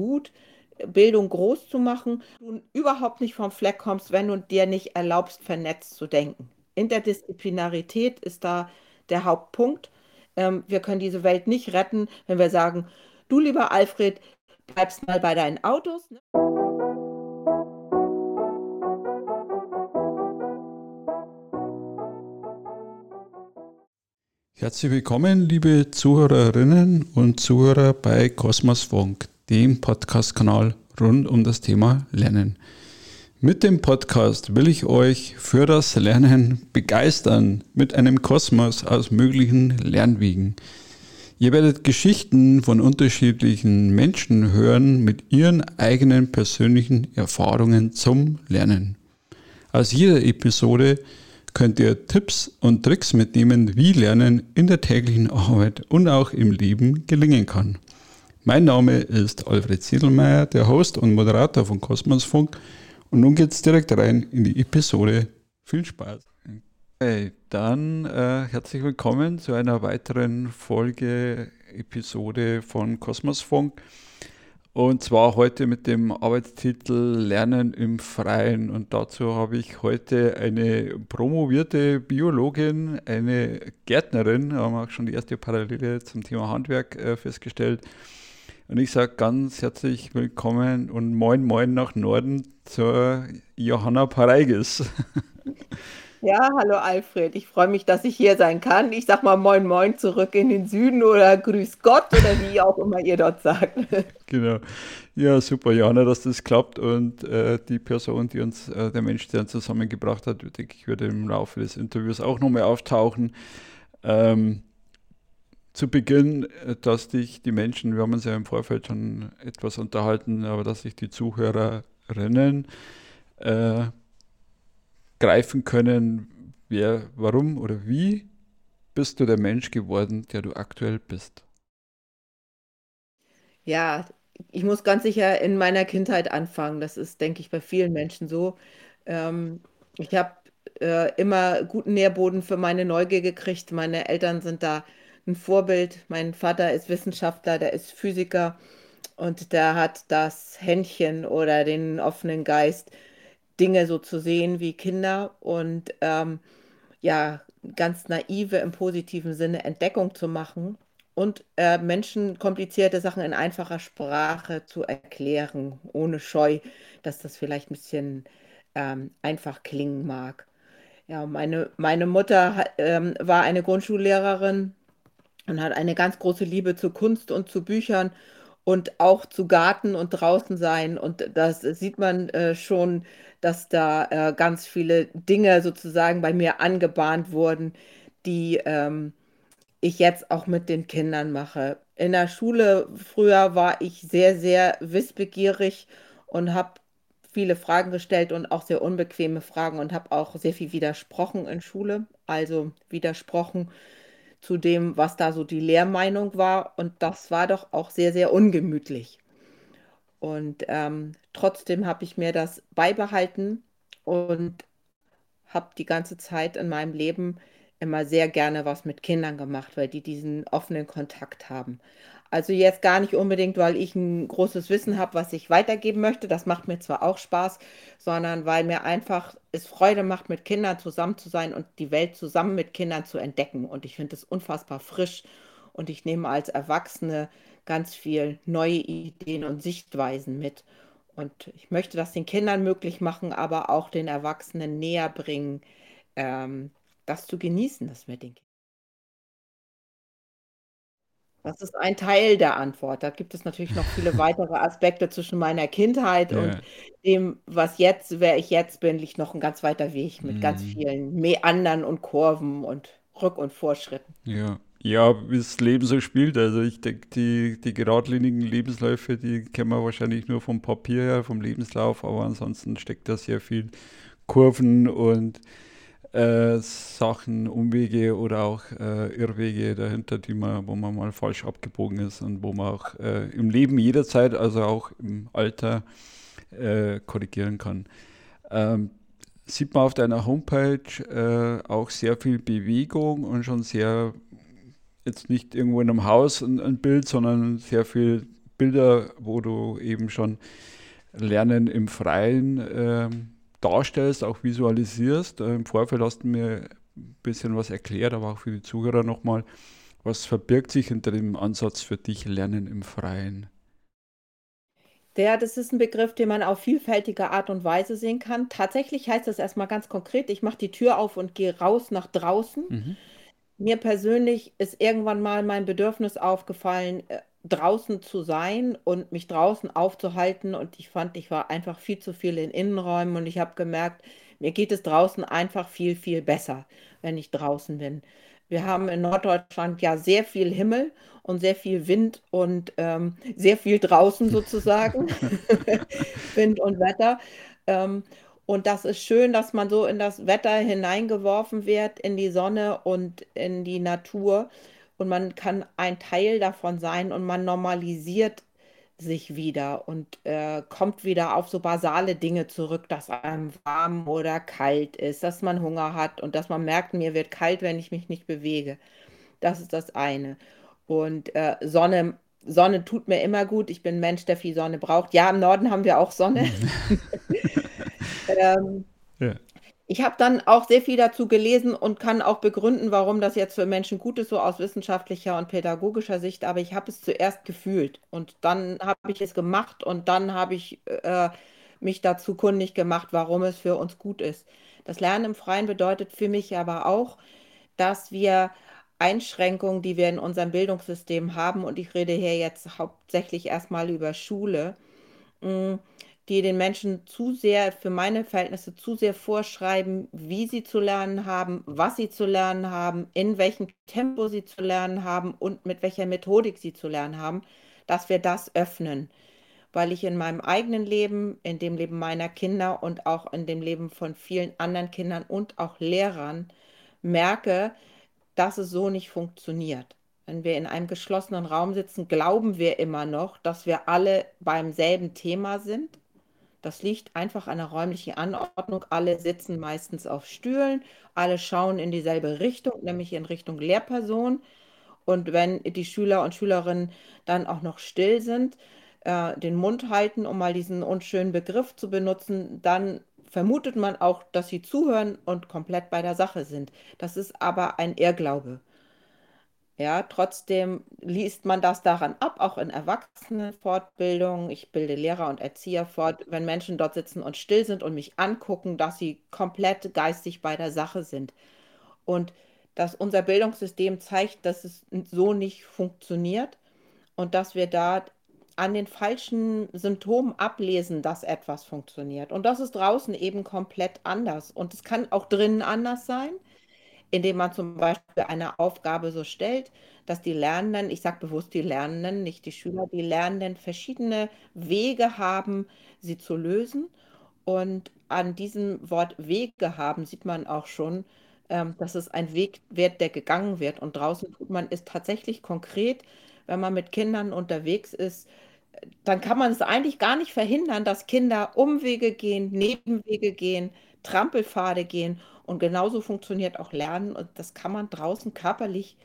gut, Bildung groß zu machen, du überhaupt nicht vom Fleck kommst, wenn du dir nicht erlaubst, vernetzt zu denken. Interdisziplinarität ist da der Hauptpunkt. Ähm, wir können diese Welt nicht retten, wenn wir sagen, du lieber Alfred, bleibst mal bei deinen Autos. Ne? Herzlich willkommen, liebe Zuhörerinnen und Zuhörer bei Kosmos Funk, dem Podcast-Kanal rund um das Thema Lernen. Mit dem Podcast will ich euch für das Lernen begeistern mit einem Kosmos aus möglichen Lernwegen. Ihr werdet Geschichten von unterschiedlichen Menschen hören mit ihren eigenen persönlichen Erfahrungen zum Lernen. Aus jeder Episode könnt ihr Tipps und Tricks mitnehmen, wie Lernen in der täglichen Arbeit und auch im Leben gelingen kann. Mein Name ist Alfred Siedelmeier, der Host und Moderator von Kosmosfunk. Und nun geht's direkt rein in die Episode. Viel Spaß. Okay, dann äh, herzlich willkommen zu einer weiteren Folge, Episode von Kosmosfunk. Und zwar heute mit dem Arbeitstitel Lernen im Freien. Und dazu habe ich heute eine promovierte Biologin, eine Gärtnerin, haben wir auch schon die erste Parallele zum Thema Handwerk äh, festgestellt. Und ich sage ganz herzlich willkommen und moin moin nach Norden zur Johanna Pareigis. Ja, hallo Alfred. Ich freue mich, dass ich hier sein kann. Ich sag mal Moin Moin zurück in den Süden oder Grüß Gott oder wie auch immer ihr dort sagt. Genau. Ja, super, Jana, dass das klappt und äh, die Person, die uns, äh, der Mensch, der uns zusammengebracht hat, denke ich, würde im Laufe des Interviews auch nochmal auftauchen. Ähm, zu Beginn, äh, dass dich die Menschen, wir haben uns ja im Vorfeld schon etwas unterhalten, aber dass sich die Zuhörerinnen äh, greifen können, wer, warum oder wie bist du der Mensch geworden, der du aktuell bist? Ja, ich muss ganz sicher in meiner Kindheit anfangen. Das ist, denke ich, bei vielen Menschen so. Ähm, ich habe äh, immer guten Nährboden für meine Neugier gekriegt. Meine Eltern sind da ein Vorbild. Mein Vater ist Wissenschaftler, der ist Physiker und der hat das Händchen oder den offenen Geist, Dinge so zu sehen wie Kinder und ähm, ja, ganz naive im positiven Sinne Entdeckung zu machen und äh, Menschen komplizierte Sachen in einfacher Sprache zu erklären, ohne Scheu, dass das vielleicht ein bisschen ähm, einfach klingen mag. Ja, meine, meine Mutter ähm, war eine Grundschullehrerin und hat eine ganz große Liebe zu Kunst und zu Büchern und auch zu Garten und draußen sein. Und das sieht man äh, schon, dass da äh, ganz viele Dinge sozusagen bei mir angebahnt wurden, die ähm, ich jetzt auch mit den Kindern mache. In der Schule früher war ich sehr, sehr wissbegierig und habe viele Fragen gestellt und auch sehr unbequeme Fragen und habe auch sehr viel widersprochen in Schule. Also widersprochen zu dem, was da so die Lehrmeinung war. Und das war doch auch sehr, sehr ungemütlich. Und ähm, trotzdem habe ich mir das beibehalten und habe die ganze Zeit in meinem Leben immer sehr gerne was mit Kindern gemacht, weil die diesen offenen Kontakt haben. Also jetzt gar nicht unbedingt, weil ich ein großes Wissen habe, was ich weitergeben möchte. Das macht mir zwar auch Spaß, sondern weil mir einfach es Freude macht, mit Kindern zusammen zu sein und die Welt zusammen mit Kindern zu entdecken. Und ich finde es unfassbar frisch und ich nehme als Erwachsene ganz viel neue Ideen und Sichtweisen mit. Und ich möchte das den Kindern möglich machen, aber auch den Erwachsenen näher bringen, ähm, das zu genießen, das mit den Kindern. Das ist ein Teil der Antwort. Da gibt es natürlich noch viele weitere Aspekte zwischen meiner Kindheit und Ja. dem, was jetzt, wer ich jetzt bin, liegt noch ein ganz weiter Weg mit ganz Mhm. vielen Meandern und Kurven und Rück- und Vorschritten. Ja. Ja, wie das Leben so spielt. Also ich denke, die, die geradlinigen Lebensläufe, die kennen wir wahrscheinlich nur vom Papier her, vom Lebenslauf, aber ansonsten steckt da sehr viel Kurven und äh, Sachen, Umwege oder auch äh, Irrwege dahinter, die man, wo man mal falsch abgebogen ist und wo man auch äh, im Leben jederzeit, also auch im Alter, äh, korrigieren kann. Ähm, sieht man auf deiner Homepage äh, auch sehr viel Bewegung und schon sehr, jetzt nicht irgendwo in einem Haus ein, ein Bild, sondern sehr viel Bilder, wo du eben schon Lernen im Freien äh, darstellst, auch visualisierst. Äh, Im Vorfeld hast du mir ein bisschen was erklärt, aber auch für die Zuhörer nochmal. Was verbirgt sich hinter dem Ansatz für dich Lernen im Freien? Ja, das ist ein Begriff, den man auf vielfältige Art und Weise sehen kann. Tatsächlich heißt das erstmal ganz konkret, ich mache die Tür auf und gehe raus nach draußen. Mhm. Mir persönlich ist irgendwann mal mein Bedürfnis aufgefallen, äh, draußen zu sein und mich draußen aufzuhalten. Und ich fand, ich war einfach viel zu viel in Innenräumen und ich habe gemerkt, mir geht es draußen einfach viel, viel besser, wenn ich draußen bin. Wir haben in Norddeutschland ja sehr viel Himmel und sehr viel Wind und ähm, sehr viel draußen sozusagen, Wind und Wetter. Ähm, und das ist schön, dass man so in das Wetter hineingeworfen wird, in die Sonne und in die Natur. Und man kann ein Teil davon sein und man normalisiert sich wieder und äh, kommt wieder auf so basale Dinge zurück, dass einem warm oder kalt ist, dass man Hunger hat und dass man merkt, mir wird kalt, wenn ich mich nicht bewege. Das ist das eine. Und äh, Sonne, Sonne tut mir immer gut. Ich bin ein Mensch, der viel Sonne braucht. Ja, im Norden haben wir auch Sonne. ähm, Ja. Ich habe dann auch sehr viel dazu gelesen und kann auch begründen, warum das jetzt für Menschen gut ist, so aus wissenschaftlicher und pädagogischer Sicht. Aber ich habe es zuerst gefühlt und dann habe ich es gemacht und dann habe ich äh, mich dazu kundig gemacht, warum es für uns gut ist. Das Lernen im Freien bedeutet für mich aber auch, dass wir Einschränkungen, die wir in unserem Bildungssystem haben, und ich rede hier jetzt hauptsächlich erstmal über Schule, mh, die den Menschen zu sehr, für meine Verhältnisse, zu sehr vorschreiben, wie sie zu lernen haben, was sie zu lernen haben, in welchem Tempo sie zu lernen haben und mit welcher Methodik sie zu lernen haben, dass wir das öffnen. Weil ich in meinem eigenen Leben, in dem Leben meiner Kinder und auch in dem Leben von vielen anderen Kindern und auch Lehrern merke, dass es so nicht funktioniert. Wenn wir in einem geschlossenen Raum sitzen, glauben wir immer noch, dass wir alle beim selben Thema sind das liegt einfach an der räumlichen Anordnung. Alle sitzen meistens auf Stühlen, alle schauen in dieselbe Richtung, nämlich in Richtung Lehrperson. Und wenn die Schüler und Schülerinnen dann auch noch still sind, äh, den Mund halten, um mal diesen unschönen Begriff zu benutzen, dann vermutet man auch, dass sie zuhören und komplett bei der Sache sind. Das ist aber ein Irrglaube. Ja, trotzdem liest man das daran ab, auch in Erwachsenenfortbildungen. Ich bilde Lehrer und Erzieher fort, wenn Menschen dort sitzen und still sind und mich angucken, dass sie komplett geistig bei der Sache sind. Und dass unser Bildungssystem zeigt, dass es so nicht funktioniert und dass wir da an den falschen Symptomen ablesen, dass etwas funktioniert. Und das ist draußen eben komplett anders. Und es kann auch drinnen anders sein indem man zum Beispiel eine Aufgabe so stellt, dass die Lernenden, ich sage bewusst die Lernenden, nicht die Schüler, die Lernenden verschiedene Wege haben, sie zu lösen. Und an diesem Wort Wege haben sieht man auch schon, ähm, dass es ein Weg wird, der gegangen wird. Und draußen tut man es tatsächlich konkret, wenn man mit Kindern unterwegs ist, dann kann man es eigentlich gar nicht verhindern, dass Kinder Umwege gehen, Nebenwege gehen, Trampelpfade gehen. Und genauso funktioniert auch Lernen. Und das kann man draußen körperlich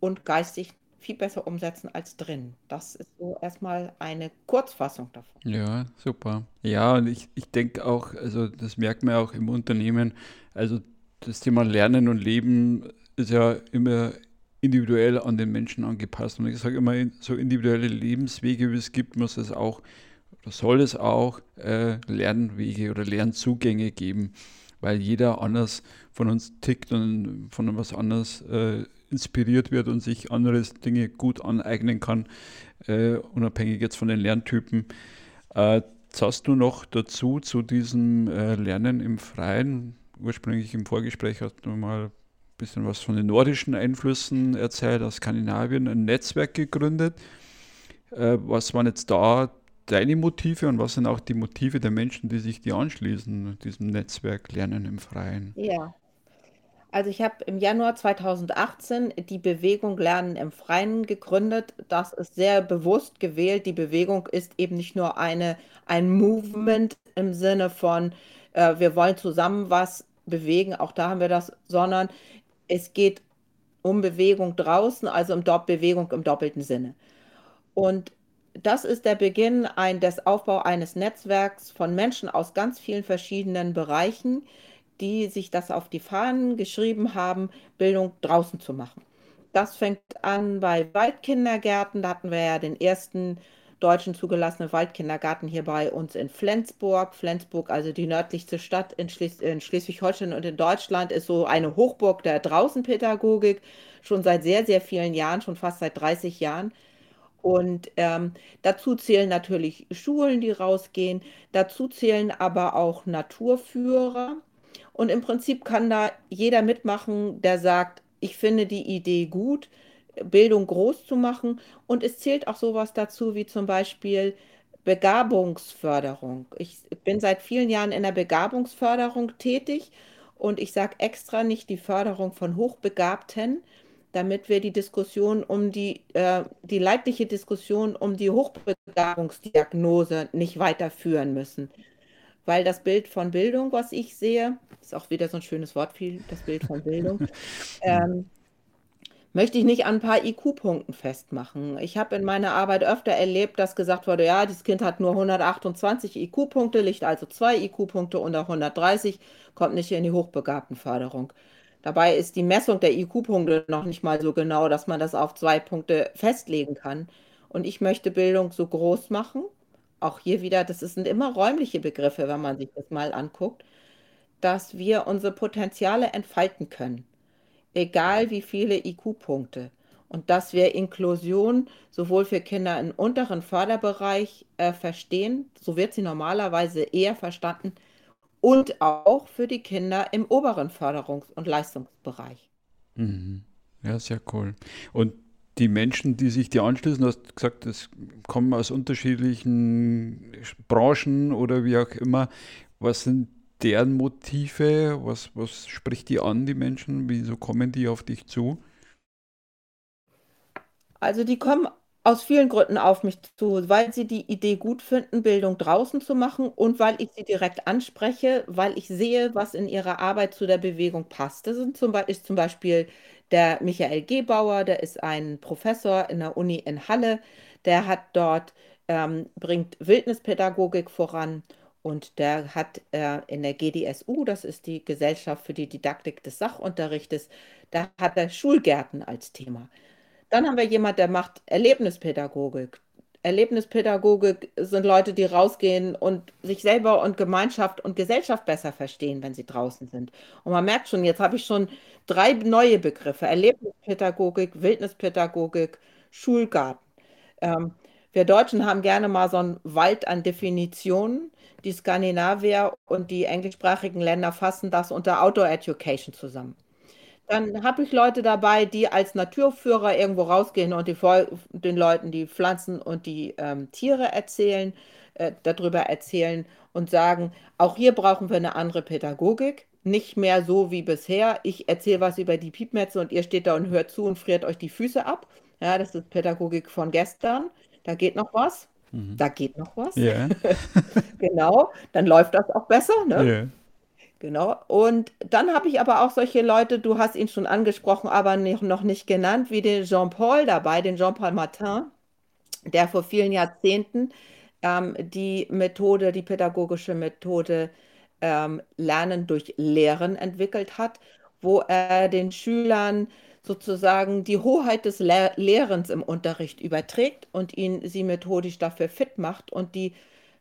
und geistig viel besser umsetzen als drin. Das ist so erstmal eine Kurzfassung davon. Ja, super. Ja, und ich, ich denke auch, also das merkt man auch im Unternehmen, also das Thema Lernen und Leben ist ja immer individuell an den Menschen angepasst. Und ich sage immer, so individuelle Lebenswege, wie es gibt, muss es auch, oder soll es auch äh, Lernwege oder Lernzugänge geben, weil jeder anders von uns tickt und von was anderes äh, inspiriert wird und sich andere Dinge gut aneignen kann, äh, unabhängig jetzt von den Lerntypen. Äh, hast du noch dazu zu diesem äh, Lernen im Freien, ursprünglich im Vorgespräch hast du mal ein bisschen was von den nordischen Einflüssen erzählt, aus Skandinavien, ein Netzwerk gegründet. Äh, was waren jetzt da deine Motive und was sind auch die Motive der Menschen, die sich dir anschließen, diesem Netzwerk Lernen im Freien? Ja. Also ich habe im Januar 2018 die Bewegung Lernen im Freien gegründet. Das ist sehr bewusst gewählt. Die Bewegung ist eben nicht nur eine, ein Movement im Sinne von, äh, wir wollen zusammen was bewegen, auch da haben wir das, sondern es geht um Bewegung draußen, also um Bewegung im doppelten Sinne. Und das ist der Beginn ein, des Aufbau eines Netzwerks von Menschen aus ganz vielen verschiedenen Bereichen, die sich das auf die Fahnen geschrieben haben, Bildung draußen zu machen. Das fängt an bei Waldkindergärten. Da hatten wir ja den ersten deutschen zugelassenen Waldkindergarten hier bei uns in Flensburg. Flensburg, also die nördlichste Stadt in, Schles in Schleswig-Holstein und in Deutschland, ist so eine Hochburg der Draußenpädagogik. Schon seit sehr, sehr vielen Jahren, schon fast seit 30 Jahren. Und ähm, dazu zählen natürlich Schulen, die rausgehen. Dazu zählen aber auch Naturführer. Und im Prinzip kann da jeder mitmachen, der sagt, ich finde die Idee gut, Bildung groß zu machen. Und es zählt auch sowas dazu wie zum Beispiel Begabungsförderung. Ich bin seit vielen Jahren in der Begabungsförderung tätig und ich sage extra nicht die Förderung von Hochbegabten, damit wir die Diskussion um die, äh, die leidliche Diskussion um die Hochbegabungsdiagnose nicht weiterführen müssen. Weil das Bild von Bildung, was ich sehe, ist auch wieder so ein schönes Wort, viel, das Bild von Bildung, ähm, möchte ich nicht an ein paar IQ-Punkten festmachen. Ich habe in meiner Arbeit öfter erlebt, dass gesagt wurde, ja, dieses Kind hat nur 128 IQ-Punkte, liegt also zwei IQ-Punkte unter 130, kommt nicht in die Hochbegabtenförderung. Dabei ist die Messung der IQ-Punkte noch nicht mal so genau, dass man das auf zwei Punkte festlegen kann. Und ich möchte Bildung so groß machen. Auch hier wieder, das sind immer räumliche Begriffe, wenn man sich das mal anguckt, dass wir unsere Potenziale entfalten können, egal wie viele IQ-Punkte. Und dass wir Inklusion sowohl für Kinder im unteren Förderbereich äh, verstehen, so wird sie normalerweise eher verstanden, und auch für die Kinder im oberen Förderungs- und Leistungsbereich. Mhm. Ja, sehr cool. Und die Menschen, die sich dir anschließen, du hast gesagt, das kommen aus unterschiedlichen Branchen oder wie auch immer. Was sind deren Motive? Was, was spricht die an, die Menschen? Wieso kommen die auf dich zu? Also die kommen aus vielen Gründen auf mich zu, weil sie die Idee gut finden, Bildung draußen zu machen und weil ich sie direkt anspreche, weil ich sehe, was in ihrer Arbeit zu der Bewegung passt. Das sind zum ist zum Beispiel der Michael Gebauer, der ist ein Professor in der Uni in Halle, der hat dort, ähm, bringt Wildnispädagogik voran und der hat äh, in der GDSU, das ist die Gesellschaft für die Didaktik des Sachunterrichtes, da hat er Schulgärten als Thema. Dann haben wir jemand, der macht Erlebnispädagogik. Erlebnispädagogik sind Leute, die rausgehen und sich selber und Gemeinschaft und Gesellschaft besser verstehen, wenn sie draußen sind. Und man merkt schon, jetzt habe ich schon drei neue Begriffe. Erlebnispädagogik, Wildnispädagogik, Schulgarten. Ähm, wir Deutschen haben gerne mal so einen Wald an Definitionen. Die Skandinavier und die englischsprachigen Länder fassen das unter Outdoor Education zusammen. Dann habe ich Leute dabei, die als Naturführer irgendwo rausgehen und die, den Leuten die Pflanzen und die ähm, Tiere erzählen, äh, darüber erzählen und sagen, auch hier brauchen wir eine andere Pädagogik. Nicht mehr so wie bisher. Ich erzähle was über die Piepmetze und ihr steht da und hört zu und friert euch die Füße ab. Ja, das ist Pädagogik von gestern. Da geht noch was. Mhm. Da geht noch was. Ja. genau. Dann läuft das auch besser. Ne? Ja. Genau. Und dann habe ich aber auch solche Leute, du hast ihn schon angesprochen, aber noch nicht genannt, wie den Jean-Paul dabei, den Jean-Paul Martin, der vor vielen Jahrzehnten ähm, die Methode, die pädagogische Methode ähm, Lernen durch Lehren entwickelt hat, wo er den Schülern sozusagen die Hoheit des Le Lehrens im Unterricht überträgt und ihn sie methodisch dafür fit macht und die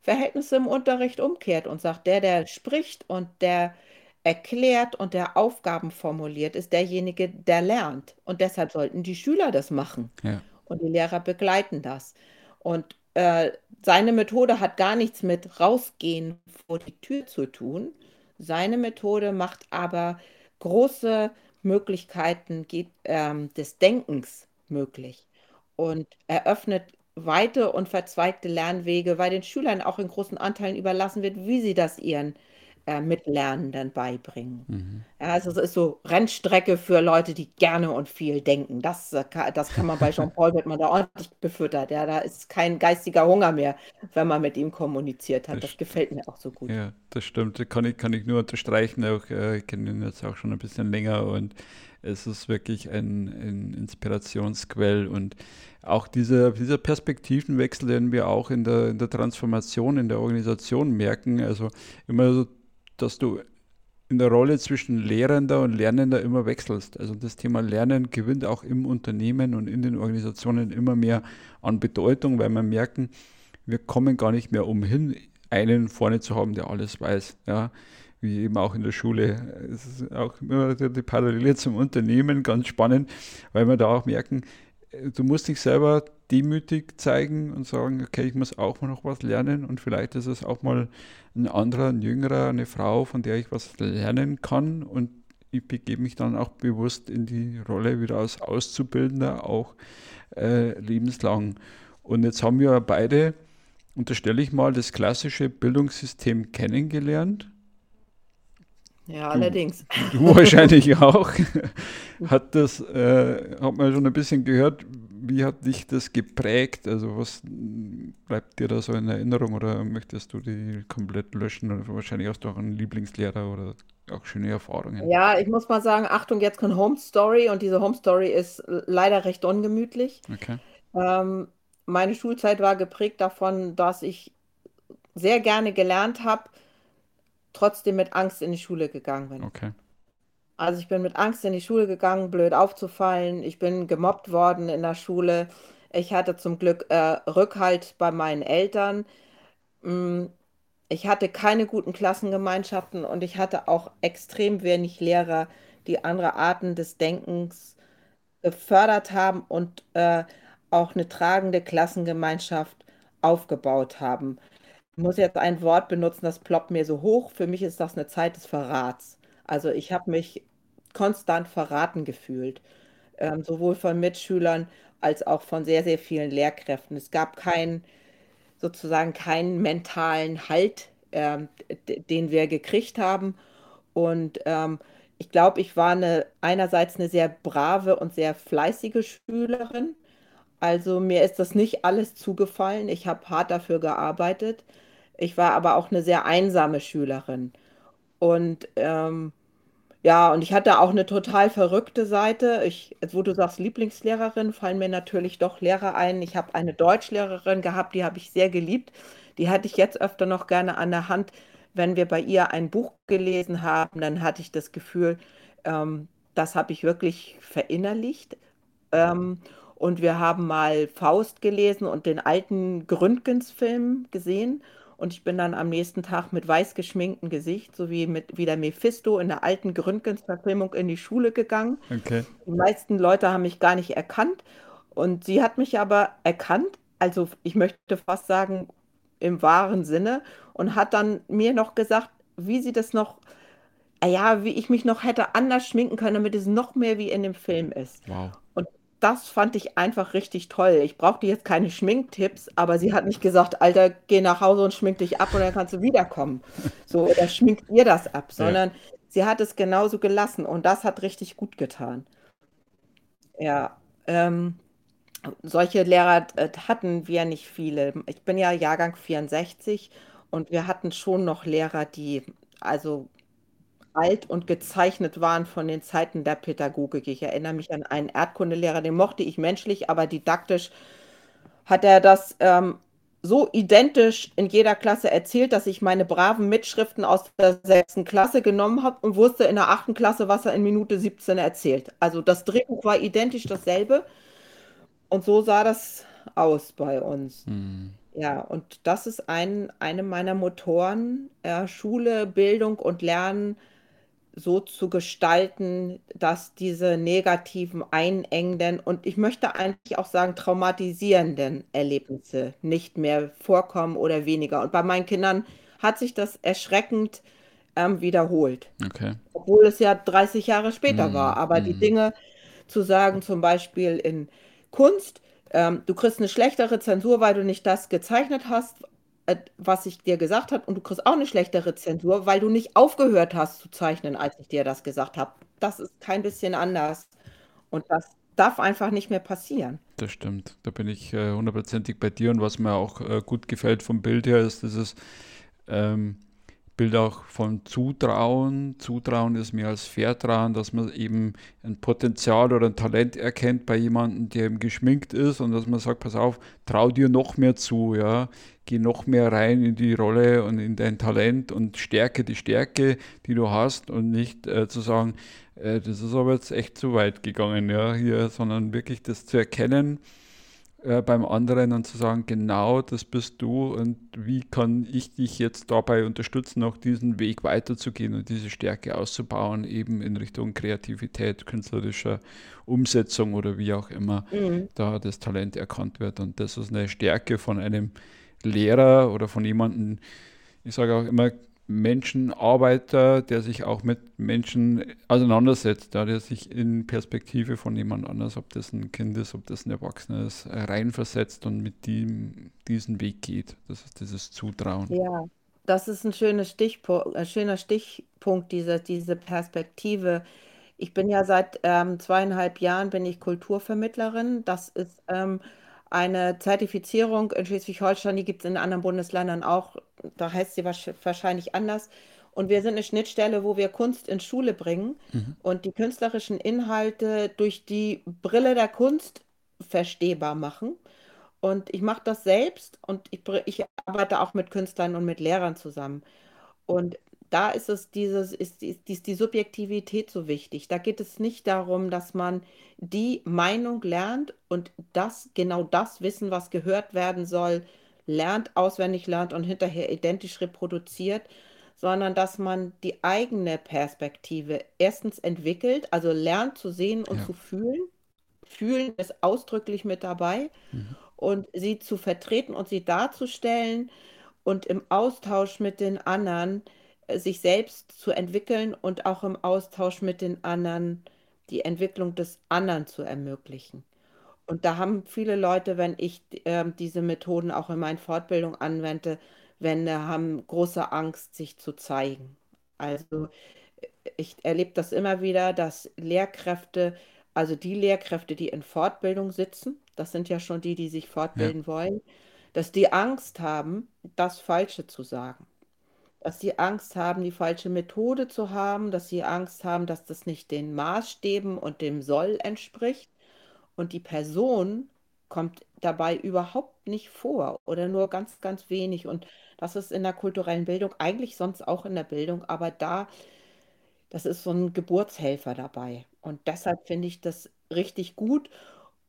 Verhältnisse im Unterricht umkehrt und sagt, der, der spricht und der erklärt und der Aufgaben formuliert, ist derjenige, der lernt. Und deshalb sollten die Schüler das machen. Ja. Und die Lehrer begleiten das. Und äh, seine Methode hat gar nichts mit rausgehen vor die Tür zu tun. Seine Methode macht aber große Möglichkeiten geht, ähm, des Denkens möglich und eröffnet weite und verzweigte Lernwege, weil den Schülern auch in großen Anteilen überlassen wird, wie sie das ihren äh, Mitlernenden beibringen. Mhm. Also es ist so Rennstrecke für Leute, die gerne und viel denken. Das, äh, das kann man bei Jean-Paul, wird man da ordentlich befüttert. Ja, da ist kein geistiger Hunger mehr, wenn man mit ihm kommuniziert hat. Das, das gefällt mir auch so gut. Ja, das stimmt. Das kann ich, kann ich nur unterstreichen. Auch, äh, ich kenne ihn jetzt auch schon ein bisschen länger und es ist wirklich ein, ein Inspirationsquell und auch dieser, dieser Perspektivenwechsel, den wir auch in der, in der Transformation in der Organisation merken. Also immer so, dass du in der Rolle zwischen Lehrender und Lernender immer wechselst. Also das Thema Lernen gewinnt auch im Unternehmen und in den Organisationen immer mehr an Bedeutung, weil wir merken, wir kommen gar nicht mehr umhin, einen vorne zu haben, der alles weiß. Ja, wie eben auch in der Schule. Es ist auch immer die Parallele zum Unternehmen ganz spannend, weil wir da auch merken, du musst dich selber demütig zeigen und sagen, okay, ich muss auch mal noch was lernen und vielleicht ist es auch mal ein anderer, ein jüngerer, eine Frau, von der ich was lernen kann und ich begebe mich dann auch bewusst in die Rolle wieder als Auszubildender, auch äh, lebenslang. Und jetzt haben wir beide, unterstelle ich mal, das klassische Bildungssystem kennengelernt ja, allerdings. Du wahrscheinlich auch. Hat das, äh, hat man schon ein bisschen gehört, wie hat dich das geprägt? Also was bleibt dir da so in Erinnerung oder möchtest du die komplett löschen? Oder wahrscheinlich hast du auch einen Lieblingslehrer oder auch schöne Erfahrungen. Ja, ich muss mal sagen, Achtung, jetzt kommt Home Story und diese Home Story ist leider recht ungemütlich. Okay. Ähm, meine Schulzeit war geprägt davon, dass ich sehr gerne gelernt habe, trotzdem mit Angst in die Schule gegangen bin. Okay. Also ich bin mit Angst in die Schule gegangen, blöd aufzufallen. Ich bin gemobbt worden in der Schule. Ich hatte zum Glück äh, Rückhalt bei meinen Eltern. Mm, ich hatte keine guten Klassengemeinschaften und ich hatte auch extrem wenig Lehrer, die andere Arten des Denkens gefördert haben und äh, auch eine tragende Klassengemeinschaft aufgebaut haben. Muss jetzt ein Wort benutzen, das ploppt mir so hoch. Für mich ist das eine Zeit des Verrats. Also ich habe mich konstant verraten gefühlt, ähm, sowohl von Mitschülern als auch von sehr, sehr vielen Lehrkräften. Es gab keinen, sozusagen keinen mentalen Halt, ähm, den wir gekriegt haben. Und ähm, ich glaube, ich war eine, einerseits eine sehr brave und sehr fleißige Schülerin. Also mir ist das nicht alles zugefallen. Ich habe hart dafür gearbeitet. Ich war aber auch eine sehr einsame Schülerin. Und ähm, ja, und ich hatte auch eine total verrückte Seite. Ich, wo du sagst Lieblingslehrerin, fallen mir natürlich doch Lehrer ein. Ich habe eine Deutschlehrerin gehabt, die habe ich sehr geliebt. Die hatte ich jetzt öfter noch gerne an der Hand. Wenn wir bei ihr ein Buch gelesen haben, dann hatte ich das Gefühl, ähm, das habe ich wirklich verinnerlicht. Ähm, und wir haben mal Faust gelesen und den alten Gründgens-Film gesehen. Und ich bin dann am nächsten Tag mit weiß geschminktem Gesicht, so wie, mit, wie der Mephisto in der alten Gründgens-Verfilmung in die Schule gegangen. Okay. Die meisten Leute haben mich gar nicht erkannt. Und sie hat mich aber erkannt, also ich möchte fast sagen, im wahren Sinne, und hat dann mir noch gesagt, wie sie das noch, ja, wie ich mich noch hätte anders schminken können, damit es noch mehr wie in dem Film ist. Wow das fand ich einfach richtig toll. Ich brauchte jetzt keine Schminktipps, aber sie hat nicht gesagt, Alter, geh nach Hause und schmink dich ab und dann kannst du wiederkommen. So, oder schminkt ihr das ab, sondern ja. sie hat es genauso gelassen und das hat richtig gut getan. Ja, ähm, solche Lehrer äh, hatten wir nicht viele. Ich bin ja Jahrgang 64 und wir hatten schon noch Lehrer, die also alt und gezeichnet waren von den Zeiten der Pädagogik. Ich erinnere mich an einen Erdkundelehrer, den mochte ich menschlich, aber didaktisch hat er das ähm, so identisch in jeder Klasse erzählt, dass ich meine braven Mitschriften aus der sechsten Klasse genommen habe und wusste in der achten Klasse, was er in Minute 17 erzählt. Also das Drehbuch war identisch dasselbe und so sah das aus bei uns. Mhm. Ja, und das ist ein, eine meiner Motoren, äh, Schule, Bildung und Lernen so zu gestalten, dass diese negativen, einengenden und ich möchte eigentlich auch sagen traumatisierenden Erlebnisse nicht mehr vorkommen oder weniger. Und bei meinen Kindern hat sich das erschreckend ähm, wiederholt. Okay. Obwohl es ja 30 Jahre später mm, war. Aber mm. die Dinge zu sagen, zum Beispiel in Kunst, ähm, du kriegst eine schlechtere Zensur, weil du nicht das gezeichnet hast, äh, was ich dir gesagt habe und du kriegst auch eine schlechte Zensur, weil du nicht aufgehört hast zu zeichnen, als ich dir das gesagt habe. Das ist kein bisschen anders. Und das darf einfach nicht mehr passieren. Das stimmt. Da bin ich äh, hundertprozentig äh, bei dir. Und was mir auch äh, gut gefällt vom Bild her, ist dieses ähm, Bild auch von Zutrauen. Zutrauen ist mehr als Vertrauen, dass man eben ein Potenzial oder ein Talent erkennt bei jemandem, der eben geschminkt ist und dass man sagt, pass auf, trau dir noch mehr zu, ja, geh noch mehr rein in die Rolle und in dein Talent und stärke die Stärke, die du hast und nicht äh, zu sagen, äh, das ist aber jetzt echt zu weit gegangen, ja, hier, sondern wirklich das zu erkennen äh, beim anderen und zu sagen, genau das bist du und wie kann ich dich jetzt dabei unterstützen, auch diesen Weg weiterzugehen und diese Stärke auszubauen, eben in Richtung Kreativität, künstlerischer Umsetzung oder wie auch immer mhm. da das Talent erkannt wird. Und das ist eine Stärke von einem Lehrer oder von jemandem, ich sage auch immer, Menschenarbeiter, der sich auch mit Menschen auseinandersetzt, ja, der sich in Perspektive von jemand anders, ob das ein Kind ist, ob das ein Erwachsener ist, reinversetzt und mit dem diesen Weg geht. Das ist dieses Zutrauen. Ja, das ist ein, schönes Stichpunkt, ein schöner Stichpunkt, diese, diese Perspektive. Ich bin ja seit ähm, zweieinhalb Jahren bin ich Kulturvermittlerin. Das ist ähm, eine Zertifizierung in Schleswig-Holstein, die gibt es in anderen Bundesländern auch. Da heißt sie wahrscheinlich anders. Und wir sind eine Schnittstelle, wo wir Kunst in Schule bringen mhm. und die künstlerischen Inhalte durch die Brille der Kunst verstehbar machen. Und ich mache das selbst und ich, ich arbeite auch mit Künstlern und mit Lehrern zusammen. Und da ist es dieses, ist, ist, ist die Subjektivität so wichtig. Da geht es nicht darum, dass man die Meinung lernt und das, genau das Wissen, was gehört werden soll, lernt, auswendig lernt und hinterher identisch reproduziert, sondern dass man die eigene Perspektive erstens entwickelt, also lernt zu sehen und ja. zu fühlen. Fühlen ist ausdrücklich mit dabei mhm. und sie zu vertreten und sie darzustellen und im Austausch mit den anderen sich selbst zu entwickeln und auch im Austausch mit den anderen die Entwicklung des anderen zu ermöglichen. Und da haben viele Leute, wenn ich äh, diese Methoden auch in meinen Fortbildungen anwende, wenn äh, haben große Angst, sich zu zeigen. Also ich erlebe das immer wieder, dass Lehrkräfte, also die Lehrkräfte, die in Fortbildung sitzen, das sind ja schon die, die sich fortbilden ja. wollen, dass die Angst haben, das Falsche zu sagen dass sie Angst haben, die falsche Methode zu haben, dass sie Angst haben, dass das nicht den Maßstäben und dem Soll entspricht. Und die Person kommt dabei überhaupt nicht vor oder nur ganz, ganz wenig. Und das ist in der kulturellen Bildung, eigentlich sonst auch in der Bildung, aber da, das ist so ein Geburtshelfer dabei. Und deshalb finde ich das richtig gut.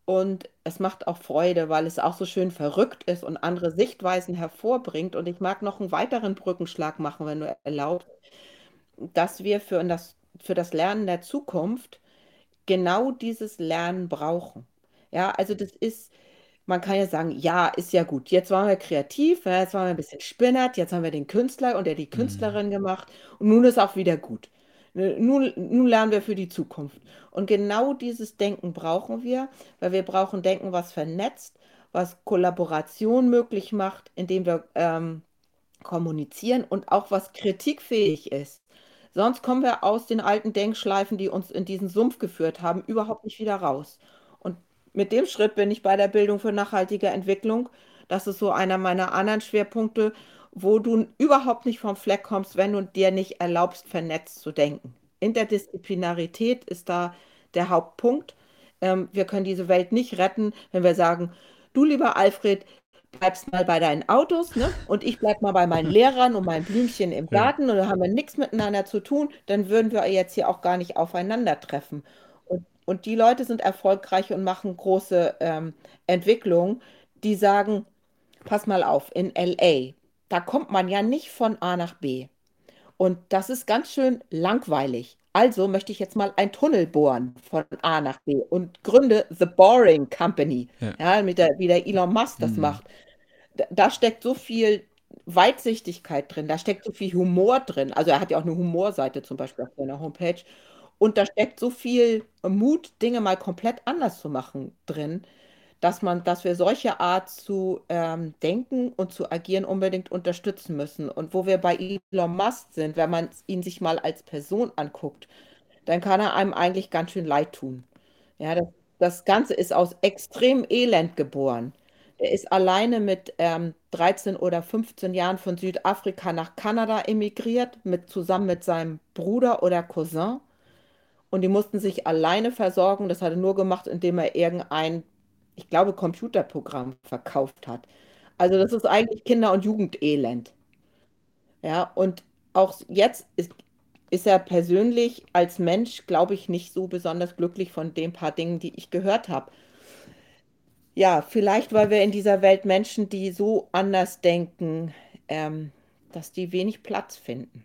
Und es macht auch Freude, weil es auch so schön verrückt ist und andere Sichtweisen hervorbringt. Und ich mag noch einen weiteren Brückenschlag machen, wenn du erlaubst, dass wir für das, für das Lernen der Zukunft genau dieses Lernen brauchen. Ja, also das ist, man kann ja sagen, ja, ist ja gut. Jetzt waren wir kreativ, jetzt waren wir ein bisschen spinnert, jetzt haben wir den Künstler und der die mhm. Künstlerin gemacht und nun ist auch wieder gut. Ne, nun, nun lernen wir für die Zukunft. Und genau dieses Denken brauchen wir, weil wir brauchen Denken, was vernetzt, was Kollaboration möglich macht, indem wir ähm, kommunizieren und auch was kritikfähig ist. Sonst kommen wir aus den alten Denkschleifen, die uns in diesen Sumpf geführt haben, überhaupt nicht wieder raus. Und mit dem Schritt bin ich bei der Bildung für nachhaltige Entwicklung. Das ist so einer meiner anderen Schwerpunkte wo du überhaupt nicht vom Fleck kommst, wenn du dir nicht erlaubst, vernetzt zu denken. Interdisziplinarität ist da der Hauptpunkt. Ähm, wir können diese Welt nicht retten, wenn wir sagen, du lieber Alfred, bleibst mal bei deinen Autos ne? und ich bleib mal bei meinen Lehrern und meinen Blümchen im Garten ja. und da haben wir nichts miteinander zu tun, dann würden wir jetzt hier auch gar nicht aufeinandertreffen. Und, und die Leute sind erfolgreich und machen große ähm, Entwicklungen, die sagen, pass mal auf, in LA, da kommt man ja nicht von A nach B. Und das ist ganz schön langweilig. Also möchte ich jetzt mal einen Tunnel bohren von A nach B und gründe The Boring Company, ja, ja mit der, wie der Elon Musk das mhm. macht. Da, da, steckt so viel Weitsichtigkeit drin, da steckt so viel Humor drin. Also er hat ja auch eine Humorseite zum Beispiel auf seiner Homepage. Und da steckt so viel Mut, Dinge mal komplett anders zu machen drin dass man, dass wir solche Art zu ähm, denken und zu agieren unbedingt unterstützen müssen. Und wo wir bei Elon Musk sind, wenn man ihn sich mal als Person anguckt, dann kann er einem eigentlich ganz schön leid tun. Ja, das, das Ganze ist aus extrem Elend geboren. Er ist alleine mit ähm, 13 oder 15 Jahren von Südafrika nach Kanada emigriert, mit, zusammen mit seinem Bruder oder Cousin. Und die mussten sich alleine versorgen. Das hat er nur gemacht, indem er irgendein, ich glaube, Computerprogramm verkauft hat. Also das ist eigentlich Kinder- und Jugendelend. Ja, und auch jetzt ist, ist er persönlich als Mensch, glaube ich, nicht so besonders glücklich von den paar Dingen, die ich gehört habe. Ja, vielleicht, weil wir in dieser Welt Menschen, die so anders denken, ähm, dass die wenig Platz finden.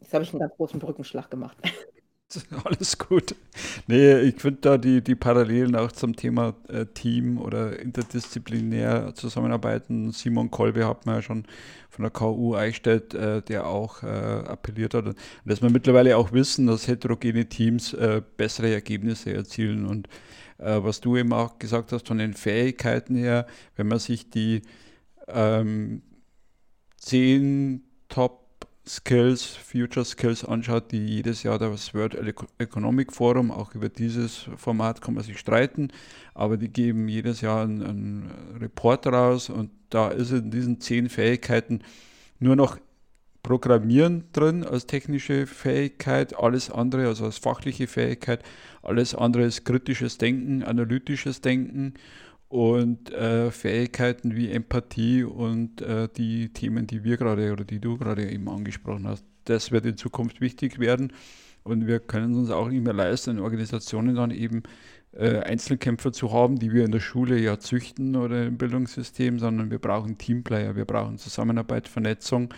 Jetzt habe ich einen ganz großen Brückenschlag gemacht. Alles gut. Nee, ich finde da die, die Parallelen auch zum Thema äh, Team oder interdisziplinär zusammenarbeiten. Simon Kolbe hat man ja schon von der KU Eichstätt, äh, der auch äh, appelliert hat, dass wir mittlerweile auch wissen, dass heterogene Teams äh, bessere Ergebnisse erzielen. Und äh, was du eben auch gesagt hast, von den Fähigkeiten her, wenn man sich die ähm, zehn Top Skills, Future Skills anschaut, die jedes Jahr das World Economic Forum, auch über dieses Format kann man sich streiten, aber die geben jedes Jahr einen, einen Report raus und da ist in diesen zehn Fähigkeiten nur noch Programmieren drin als technische Fähigkeit, alles andere, also als fachliche Fähigkeit, alles andere ist kritisches Denken, analytisches Denken und äh, Fähigkeiten wie Empathie und äh, die Themen, die wir gerade oder die du gerade eben angesprochen hast. Das wird in Zukunft wichtig werden und wir können uns auch nicht mehr leisten, in Organisationen dann eben äh, Einzelkämpfer zu haben, die wir in der Schule ja züchten oder im Bildungssystem, sondern wir brauchen Teamplayer, wir brauchen Zusammenarbeit, Vernetzung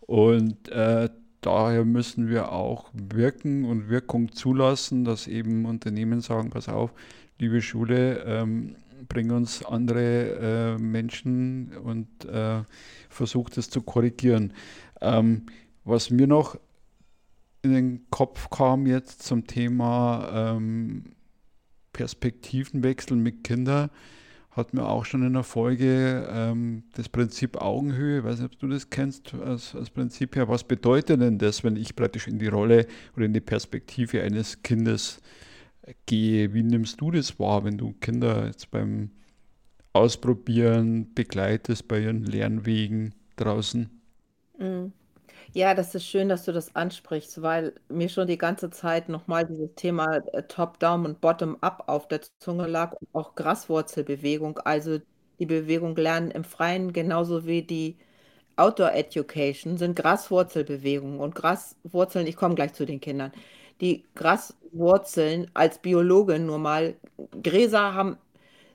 und äh, daher müssen wir auch wirken und Wirkung zulassen, dass eben Unternehmen sagen, pass auf, liebe Schule, ähm, bring uns andere äh, Menschen und äh, versuch das zu korrigieren. Ähm, was mir noch in den Kopf kam jetzt zum Thema ähm, Perspektivenwechsel mit Kindern, hat mir auch schon in der Folge ähm, das Prinzip Augenhöhe, ich weiß nicht, ob du das kennst, als, als Prinzip her. Was bedeutet denn das, wenn ich praktisch in die Rolle oder in die Perspektive eines Kindes gehe. Wie nimmst du das wahr, wenn du Kinder jetzt beim Ausprobieren begleitest bei ihren Lernwegen draußen? Mm. Ja, das ist schön, dass du das ansprichst, weil mir schon die ganze Zeit nochmal dieses Thema äh, Top-Down und Bottom-Up auf der Zunge lag und auch Graswurzelbewegung, also die Bewegung Lernen im Freien, genauso wie die Outdoor Education, sind Graswurzelbewegungen. Und Graswurzeln, ich komme gleich zu den Kindern, die Graswurzeln als Biologin nur mal, Gräser haben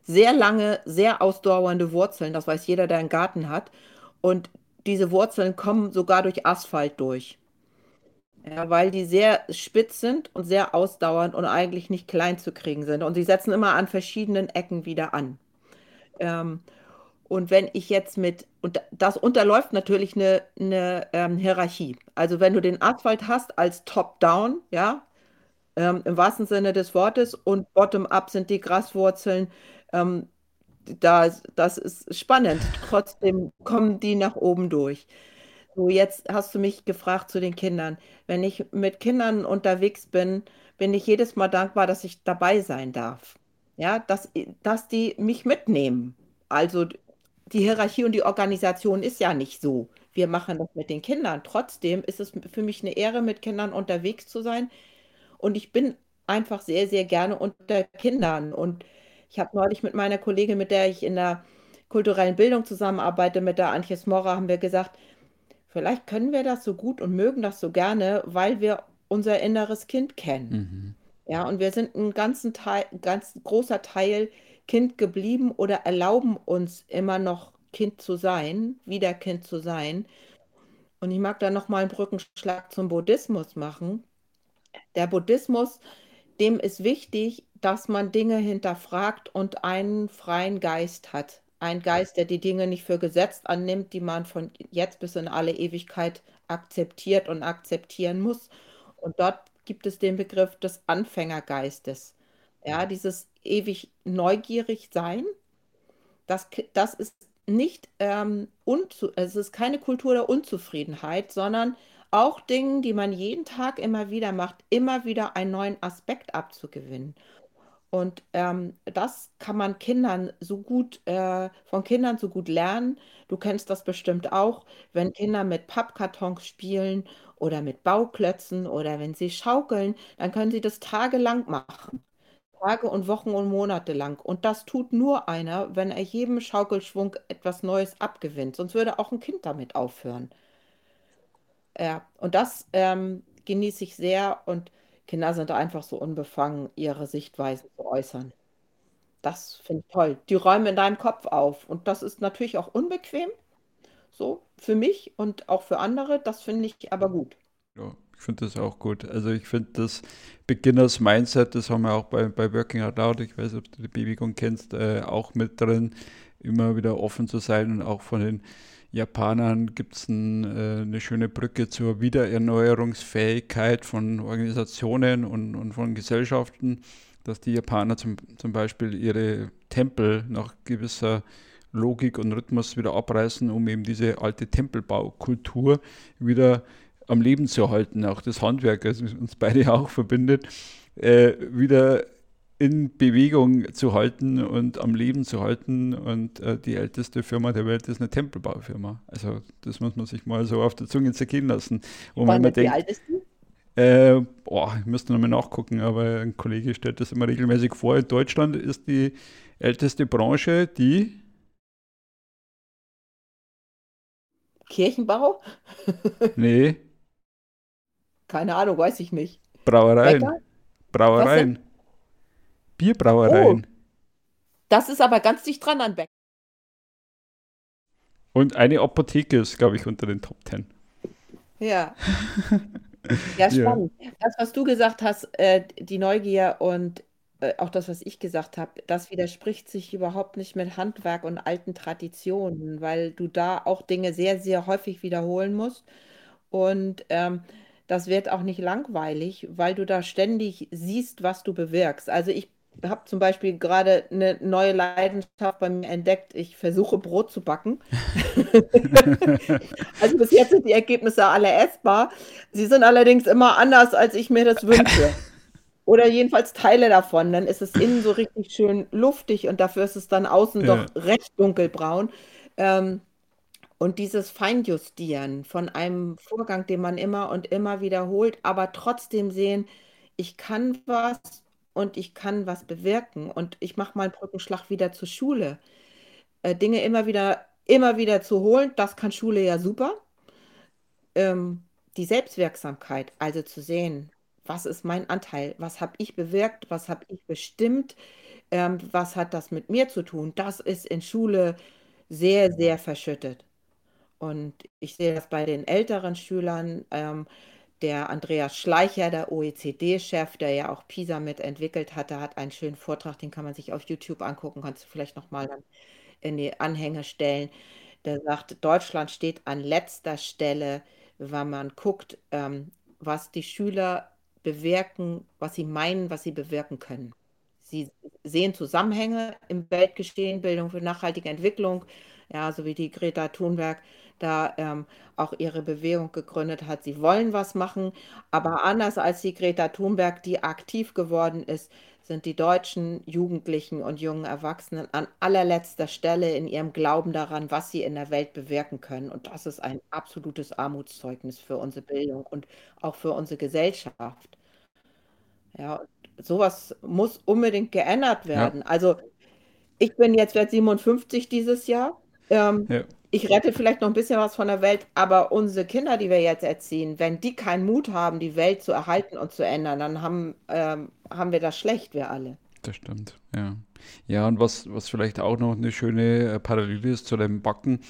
sehr lange, sehr ausdauernde Wurzeln, das weiß jeder, der einen Garten hat. Und diese Wurzeln kommen sogar durch Asphalt durch. Ja, weil die sehr spitz sind und sehr ausdauernd und eigentlich nicht klein zu kriegen sind. Und sie setzen immer an verschiedenen Ecken wieder an. Ähm, und wenn ich jetzt mit, und das unterläuft natürlich eine, eine ähm, Hierarchie. Also wenn du den Asphalt hast als Top-Down, ja, ähm, im wahrsten Sinne des Wortes, und Bottom-up sind die Graswurzeln, ähm, da, das ist spannend. Trotzdem kommen die nach oben durch. So, jetzt hast du mich gefragt zu den Kindern. Wenn ich mit Kindern unterwegs bin, bin ich jedes Mal dankbar, dass ich dabei sein darf. Ja, dass, dass die mich mitnehmen. Also die Hierarchie und die Organisation ist ja nicht so. Wir machen das mit den Kindern. Trotzdem ist es für mich eine Ehre, mit Kindern unterwegs zu sein. Und ich bin einfach sehr, sehr gerne unter Kindern. Und ich habe neulich mit meiner Kollegin, mit der ich in der kulturellen Bildung zusammenarbeite, mit der Antje Smorra, haben wir gesagt, vielleicht können wir das so gut und mögen das so gerne, weil wir unser inneres Kind kennen. Mhm. Ja, und wir sind ein ganzen Teil, ganz großer Teil Kind geblieben oder erlauben uns immer noch Kind zu sein, wieder Kind zu sein. Und ich mag da noch mal einen Brückenschlag zum Buddhismus machen. Der Buddhismus, dem ist wichtig, dass man Dinge hinterfragt und einen freien Geist hat. Ein Geist, der die Dinge nicht für gesetzt annimmt, die man von jetzt bis in alle Ewigkeit akzeptiert und akzeptieren muss. Und dort gibt es den Begriff des Anfängergeistes. Ja, dieses ewig neugierig sein, das, das ist nicht ähm, unzu also es ist keine Kultur der Unzufriedenheit, sondern auch Dingen, die man jeden Tag immer wieder macht, immer wieder einen neuen Aspekt abzugewinnen. Und ähm, das kann man Kindern so gut, äh, von Kindern so gut lernen. Du kennst das bestimmt auch, wenn Kinder mit Pappkartons spielen oder mit Bauklötzen oder wenn sie schaukeln, dann können sie das tagelang machen. Tage und Wochen und Monate lang. Und das tut nur einer, wenn er jedem Schaukelschwung etwas Neues abgewinnt. Sonst würde auch ein Kind damit aufhören. Ja, und das ähm, genieße ich sehr und Kinder sind einfach so unbefangen, ihre Sichtweisen zu äußern. Das finde ich toll. Die räumen in deinem Kopf auf. Und das ist natürlich auch unbequem, so für mich und auch für andere. Das finde ich aber gut. Ja, finde das auch gut. Also ich finde das Beginners Mindset, das haben wir auch bei, bei Working Out Loud, ich weiß ob du die Bewegung kennst, äh, auch mit drin, immer wieder offen zu sein und auch von den Japanern gibt es ein, äh, eine schöne Brücke zur Wiedererneuerungsfähigkeit von Organisationen und, und von Gesellschaften, dass die Japaner zum, zum Beispiel ihre Tempel nach gewisser Logik und Rhythmus wieder abreißen, um eben diese alte Tempelbaukultur wieder am Leben zu erhalten. Auch das Handwerk, das uns beide auch verbindet, äh, wieder in Bewegung zu halten und am Leben zu halten. Und äh, die älteste Firma der Welt ist eine Tempelbaufirma. Also das muss man sich mal so auf der Zunge zergehen lassen. Und wenn man denkt, die? Äh, boah, ich müsste nochmal nachgucken, aber ein Kollege stellt das immer regelmäßig vor. In Deutschland ist die älteste Branche die Kirchenbau? nee. Keine Ahnung, weiß ich nicht. Brauereien. Bäcker? Brauereien. Bierbrauereien. Oh, das ist aber ganz dicht dran an Beck. Und eine Apotheke ist, glaube ich, unter den Top Ten. Ja. ja, spannend. Ja. Das, was du gesagt hast, äh, die Neugier und äh, auch das, was ich gesagt habe, das widerspricht sich überhaupt nicht mit Handwerk und alten Traditionen, weil du da auch Dinge sehr, sehr häufig wiederholen musst. Und ähm, das wird auch nicht langweilig, weil du da ständig siehst, was du bewirkst. Also ich habe zum Beispiel gerade eine neue Leidenschaft bei mir entdeckt. Ich versuche Brot zu backen. also bis jetzt sind die Ergebnisse alle essbar. Sie sind allerdings immer anders, als ich mir das wünsche. Oder jedenfalls Teile davon. Dann ist es innen so richtig schön luftig und dafür ist es dann außen ja. doch recht dunkelbraun. Ähm, und dieses Feinjustieren von einem Vorgang, den man immer und immer wiederholt, aber trotzdem sehen, ich kann was und ich kann was bewirken und ich mache mal einen Brückenschlag wieder zur Schule. Äh, Dinge immer wieder, immer wieder zu holen, das kann Schule ja super. Ähm, die Selbstwirksamkeit, also zu sehen, was ist mein Anteil, was habe ich bewirkt, was habe ich bestimmt, ähm, was hat das mit mir zu tun, das ist in Schule sehr, sehr verschüttet. Und ich sehe das bei den älteren Schülern. Ähm, der Andreas Schleicher, der OECD-Chef, der ja auch PISA mitentwickelt hatte, hat einen schönen Vortrag, den kann man sich auf YouTube angucken, kannst du vielleicht nochmal in die Anhänge stellen. Der sagt, Deutschland steht an letzter Stelle, wenn man guckt, ähm, was die Schüler bewirken, was sie meinen, was sie bewirken können. Sie sehen Zusammenhänge im Weltgeschehen, Bildung für nachhaltige Entwicklung, ja, so wie die Greta Thunberg da ähm, auch ihre Bewegung gegründet hat. Sie wollen was machen, aber anders als die Greta Thunberg, die aktiv geworden ist, sind die deutschen Jugendlichen und jungen Erwachsenen an allerletzter Stelle in ihrem Glauben daran, was sie in der Welt bewirken können. Und das ist ein absolutes Armutszeugnis für unsere Bildung und auch für unsere Gesellschaft. Ja, sowas muss unbedingt geändert werden. Ja. Also ich bin jetzt wert 57 dieses Jahr. Ähm, ja ich rette vielleicht noch ein bisschen was von der Welt, aber unsere Kinder, die wir jetzt erziehen, wenn die keinen Mut haben, die Welt zu erhalten und zu ändern, dann haben, ähm, haben wir das schlecht, wir alle. Das stimmt, ja. Ja, und was, was vielleicht auch noch eine schöne äh, Parallele ist zu dem Backen,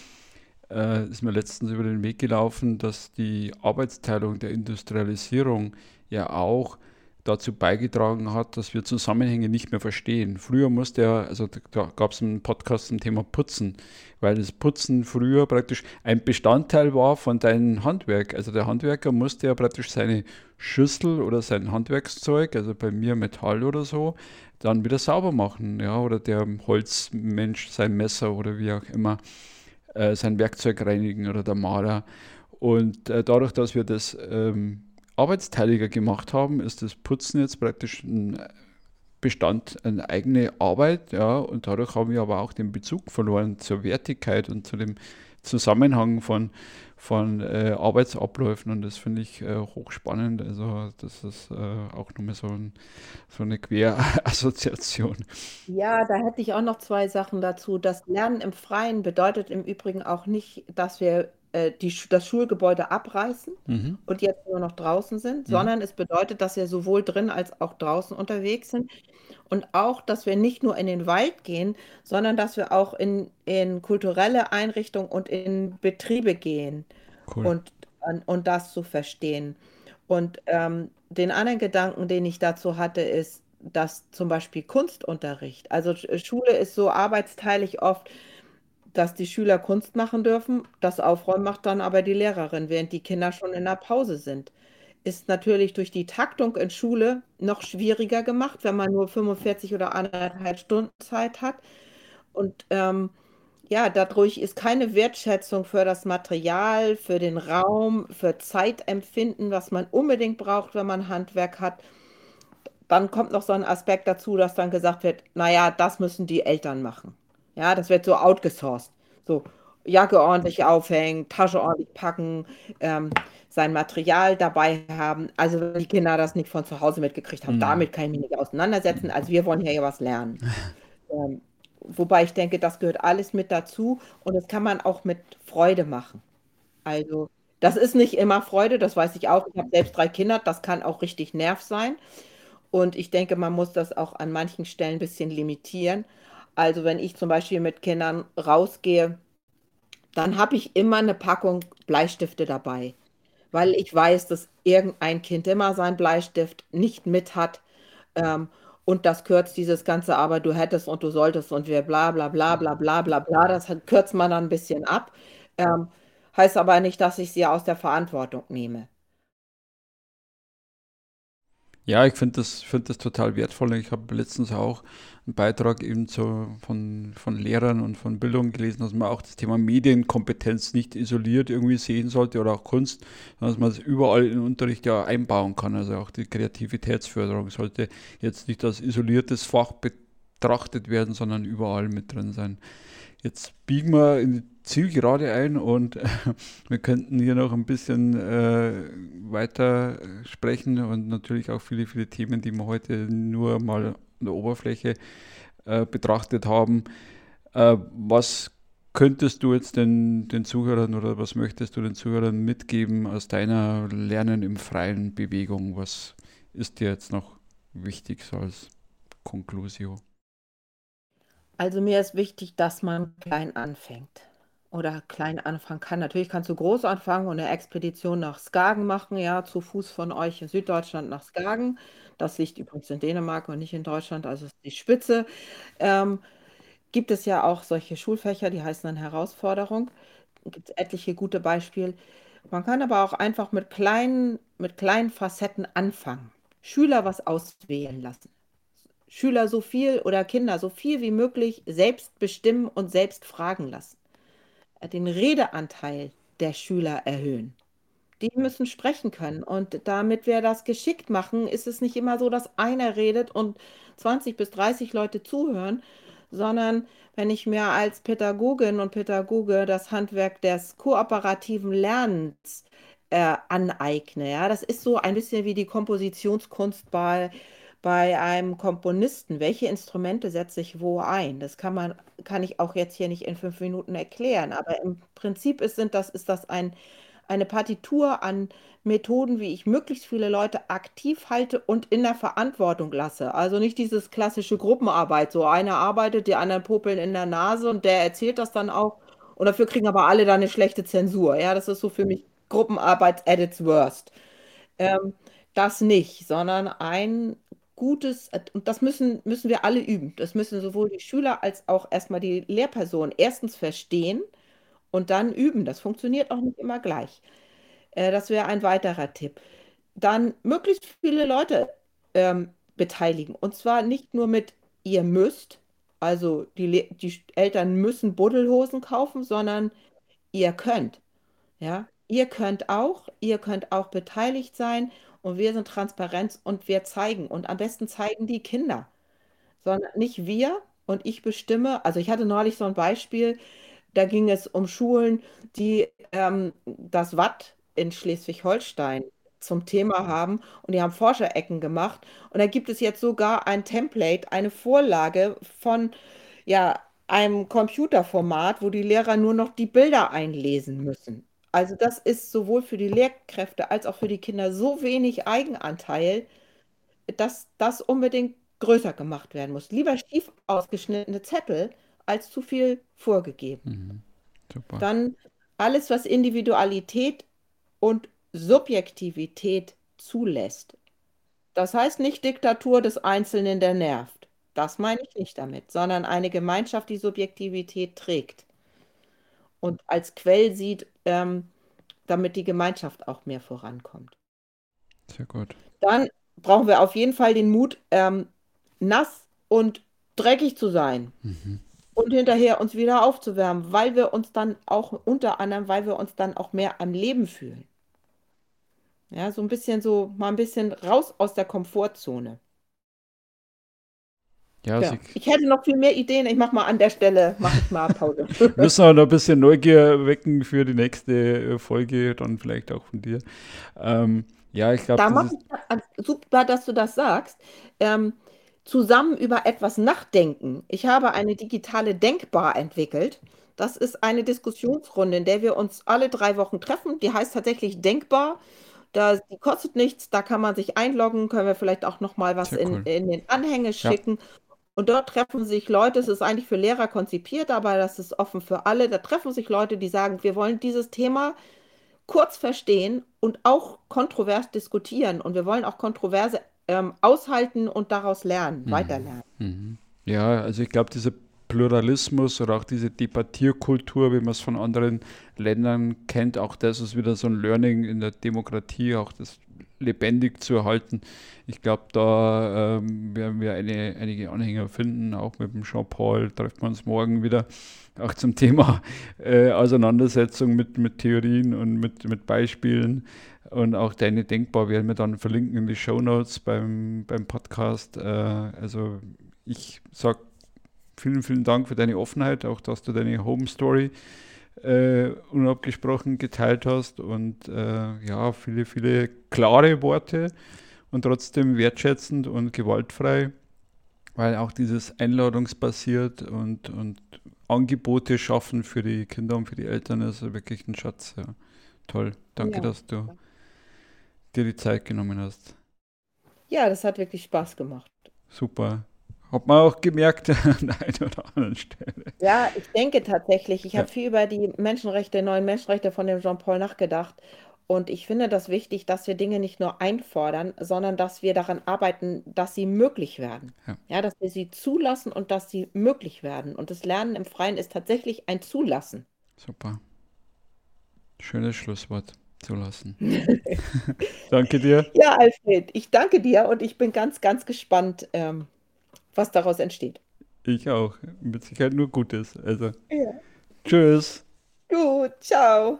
äh, ist mir letztens über den Weg gelaufen, dass die Arbeitsteilung der Industrialisierung ja auch dazu beigetragen hat, dass wir Zusammenhänge nicht mehr verstehen. Früher musste er, also da gab es einen Podcast zum Thema Putzen, weil das Putzen früher praktisch ein Bestandteil war von deinem Handwerk. Also der Handwerker musste ja praktisch seine Schüssel oder sein Handwerkszeug, also bei mir Metall oder so, dann wieder sauber machen, ja, oder der Holzmensch sein Messer oder wie auch immer äh, sein Werkzeug reinigen oder der Maler. Und äh, dadurch, dass wir das ähm, arbeitsteiliger gemacht haben, ist das Putzen jetzt praktisch ein Bestand, eine eigene Arbeit, ja, und dadurch haben wir aber auch den Bezug verloren zur Wertigkeit und zu dem Zusammenhang von, von äh, Arbeitsabläufen und das finde ich äh, hochspannend. Also das ist äh, auch nochmal so, ein, so eine Querassoziation. Ja, da hätte ich auch noch zwei Sachen dazu. Das Lernen im Freien bedeutet im Übrigen auch nicht, dass wir äh, die, das Schulgebäude abreißen Mhm. und jetzt nur noch draußen sind, Mhm. sondern es bedeutet, dass wir sowohl drin als auch draußen unterwegs sind und auch, dass wir nicht nur in den Wald gehen, sondern dass wir auch in, in kulturelle Einrichtungen und in Betriebe gehen Cool. und, und, das zu verstehen. Und ähm, den anderen Gedanken, den ich dazu hatte, ist, dass zum Beispiel Kunstunterricht, also Sch- Schule ist so arbeitsteilig oft, dass die Schüler Kunst machen dürfen. Das Aufräumen macht dann aber die Lehrerin, während die Kinder schon in der Pause sind. Ist natürlich durch die Taktung in Schule noch schwieriger gemacht, wenn man nur 45 oder anderthalb Stunden Zeit hat. Und ähm, ja, dadurch ist keine Wertschätzung für das Material, für den Raum, für Zeitempfinden, was man unbedingt braucht, wenn man Handwerk hat. Dann kommt noch so ein Aspekt dazu, dass dann gesagt wird, naja, das müssen die Eltern machen. Ja, das wird so outgesourced. So, Jacke ordentlich aufhängen, Tasche ordentlich packen, ähm, sein Material dabei haben. Also wenn die Kinder das nicht von zu Hause mitgekriegt haben, Mhm. damit kann ich mich nicht auseinandersetzen. Also wir wollen hier ja was lernen. Ähm, wobei ich denke, das gehört alles mit dazu und das kann man auch mit Freude machen. Also das ist nicht immer Freude, das weiß ich auch. Ich habe selbst drei Kinder, das kann auch richtig Nerv sein. Und ich denke, man muss das auch an manchen Stellen ein bisschen limitieren. Also wenn ich zum Beispiel mit Kindern rausgehe, dann habe ich immer eine Packung Bleistifte dabei, weil ich weiß, dass irgendein Kind immer seinen Bleistift nicht mit hat. Ähm, und das kürzt dieses ganze, aber du hättest und du solltest und wir bla bla bla bla bla bla bla, das kürzt man dann ein bisschen ab. Ähm, heißt aber nicht, dass ich sie aus der Verantwortung nehme. Ja, ich finde das, find das total wertvoll. Ich habe letztens auch einen Beitrag eben zu, von, von Lehrern und von Bildung gelesen, dass man auch das Thema Medienkompetenz nicht isoliert irgendwie sehen sollte oder auch Kunst, sondern dass man es überall in den Unterricht ja einbauen kann. Also auch die Kreativitätsförderung sollte jetzt nicht als isoliertes Fach betrachtet werden, sondern überall mit drin sein. Jetzt biegen wir in die Zielgerade ein und wir könnten hier noch ein bisschen äh, weiter sprechen und natürlich auch viele, viele Themen, die wir heute nur mal an der Oberfläche äh, betrachtet haben. Äh, was könntest du jetzt den, den Zuhörern oder was möchtest du den Zuhörern mitgeben aus deiner Lernen im freien Bewegung? Was ist dir jetzt noch wichtig so als Conclusio? Also mir ist wichtig, dass man klein anfängt oder klein anfangen kann. Natürlich kannst du groß anfangen und eine Expedition nach Skagen machen, ja, zu Fuß von euch in Süddeutschland nach Skagen. Das liegt übrigens in Dänemark und nicht in Deutschland, also ist die Spitze. Ähm, gibt es ja auch solche Schulfächer, die heißen dann Herausforderung. Gibt es etliche gute Beispiele. Man kann aber auch einfach mit kleinen, mit kleinen Facetten anfangen. Schüler was auswählen lassen. Schüler so viel oder Kinder so viel wie möglich selbst bestimmen und selbst fragen lassen. Den Redeanteil der Schüler erhöhen. Die müssen sprechen können. Und damit wir das geschickt machen, ist es nicht immer so, dass einer redet und 20 bis 30 Leute zuhören, sondern wenn ich mir als Pädagogin und Pädagoge das Handwerk des kooperativen Lernens äh, aneigne, ja, das ist so ein bisschen wie die Kompositionskunst bei, bei einem Komponisten. Welche Instrumente setze ich wo ein? Das kann man, kann ich auch jetzt hier nicht in fünf Minuten erklären, aber im Prinzip ist, sind das, ist das ein eine Partitur an Methoden, wie ich möglichst viele Leute aktiv halte und in der Verantwortung lasse. Also nicht dieses klassische Gruppenarbeit, so einer arbeitet, die anderen popeln in der Nase und der erzählt das dann auch und dafür kriegen aber alle dann eine schlechte Zensur. Ja, das ist so für mich Gruppenarbeit at its worst. Ähm, Das nicht, sondern ein gutes, und das müssen, müssen wir alle üben. Das müssen sowohl die Schüler als auch erstmal die Lehrpersonen erstens verstehen und dann üben. Das funktioniert auch nicht immer gleich. Äh, das wäre ein weiterer Tipp. Dann möglichst viele Leute ähm, beteiligen. Und zwar nicht nur mit ihr müsst, also die, die Eltern müssen Buddelhosen kaufen, sondern ihr könnt. Ja, ihr könnt auch, ihr könnt auch beteiligt sein und wir sind transparent und wir zeigen. Und am besten zeigen die Kinder, sondern nicht wir und ich bestimme. Also ich hatte neulich so ein Beispiel, da ging es um Schulen, die ähm, das Watt in Schleswig-Holstein zum Thema haben und die haben Forscherecken gemacht. Und da gibt es jetzt sogar ein Template, eine Vorlage von ja, einem Computerformat, wo die Lehrer nur noch die Bilder einlesen müssen. Also das ist sowohl für die Lehrkräfte als auch für die Kinder so wenig Eigenanteil, dass das unbedingt größer gemacht werden muss. Lieber schief ausgeschnittene Zettel als zu viel vorgegeben. Mhm. Dann alles, was Individualität und Subjektivität zulässt. Das heißt nicht Diktatur des Einzelnen, der nervt. Das meine ich nicht damit, sondern eine Gemeinschaft, die Subjektivität trägt und als Quell sieht, ähm, damit die Gemeinschaft auch mehr vorankommt. Sehr gut. Dann brauchen wir auf jeden Fall den Mut, ähm, nass und dreckig zu sein Mhm. und hinterher uns wieder aufzuwärmen, weil wir uns dann auch unter anderem, weil wir uns dann auch mehr am Leben fühlen. Ja, so ein bisschen so, mal ein bisschen raus aus der Komfortzone. Ja, Ja, ich hätte noch viel mehr Ideen. Ich mache mal an der Stelle, mache ich mal Pause. müssen auch noch ein bisschen Neugier wecken für die nächste äh, Folge, dann vielleicht auch von dir. Ähm, ja, ich glaube, Da mache ich super, dass du das sagst. Ähm, zusammen über etwas nachdenken. Ich habe eine digitale Denkbar entwickelt. Das ist eine Diskussionsrunde, in der wir uns alle drei Wochen treffen. Die heißt tatsächlich Denkbar. Da, die kostet nichts, da kann man sich einloggen, können wir vielleicht auch noch mal was in, cool. in den Anhänge Ja, schicken. Und dort treffen sich Leute, es ist eigentlich für Lehrer konzipiert, aber das ist offen für alle. Da treffen sich Leute, die sagen, wir wollen dieses Thema kurz verstehen und auch kontrovers diskutieren. Und wir wollen auch Kontroverse ähm, aushalten und daraus lernen, Mhm. weiterlernen. Mhm. Ja, also ich glaube, dieser Pluralismus oder auch diese Debattierkultur, wie man es von anderen Ländern kennt, auch das ist wieder so ein Learning in der Demokratie, auch das lebendig zu erhalten. Ich glaube, da ähm, werden wir eine, einige Anhänger finden, auch mit dem Jean-Paul treffen wir uns morgen wieder, auch zum Thema äh, Auseinandersetzung mit, mit Theorien und mit, mit Beispielen. Und auch deine Denkbar werden wir dann verlinken in die Shownotes beim, beim Podcast. Äh, also ich sage vielen, vielen Dank für deine Offenheit, auch dass du deine Home Story äh, unabgesprochen geteilt hast und äh, ja, viele, viele klare Worte und trotzdem wertschätzend und gewaltfrei, weil auch dieses einladungsbasiert und, und Angebote schaffen für die Kinder und für die Eltern ist wirklich ein Schatz. Ja. Toll. Danke, Ja. dass du dir die Zeit genommen hast. Ja, das hat wirklich Spaß gemacht. Super. Hat man auch gemerkt an der einen oder anderen Stelle. Ja, ich denke tatsächlich, ich Ja. habe viel über die Menschenrechte, neuen Menschenrechte von dem Jean-Paul nachgedacht. Und ich finde das wichtig, dass wir Dinge nicht nur einfordern, sondern dass wir daran arbeiten, dass sie möglich werden. Ja. Ja, dass wir sie zulassen und dass sie möglich werden. Und das Lernen im Freien ist tatsächlich ein Zulassen. Super. Schönes Schlusswort zu lassen. Danke dir. Ja, Alfred, ich danke dir und ich bin ganz, ganz gespannt, ähm, was daraus entsteht. Ich auch. Mit Sicherheit nur Gutes. Also, Ja. tschüss. Gut, ciao.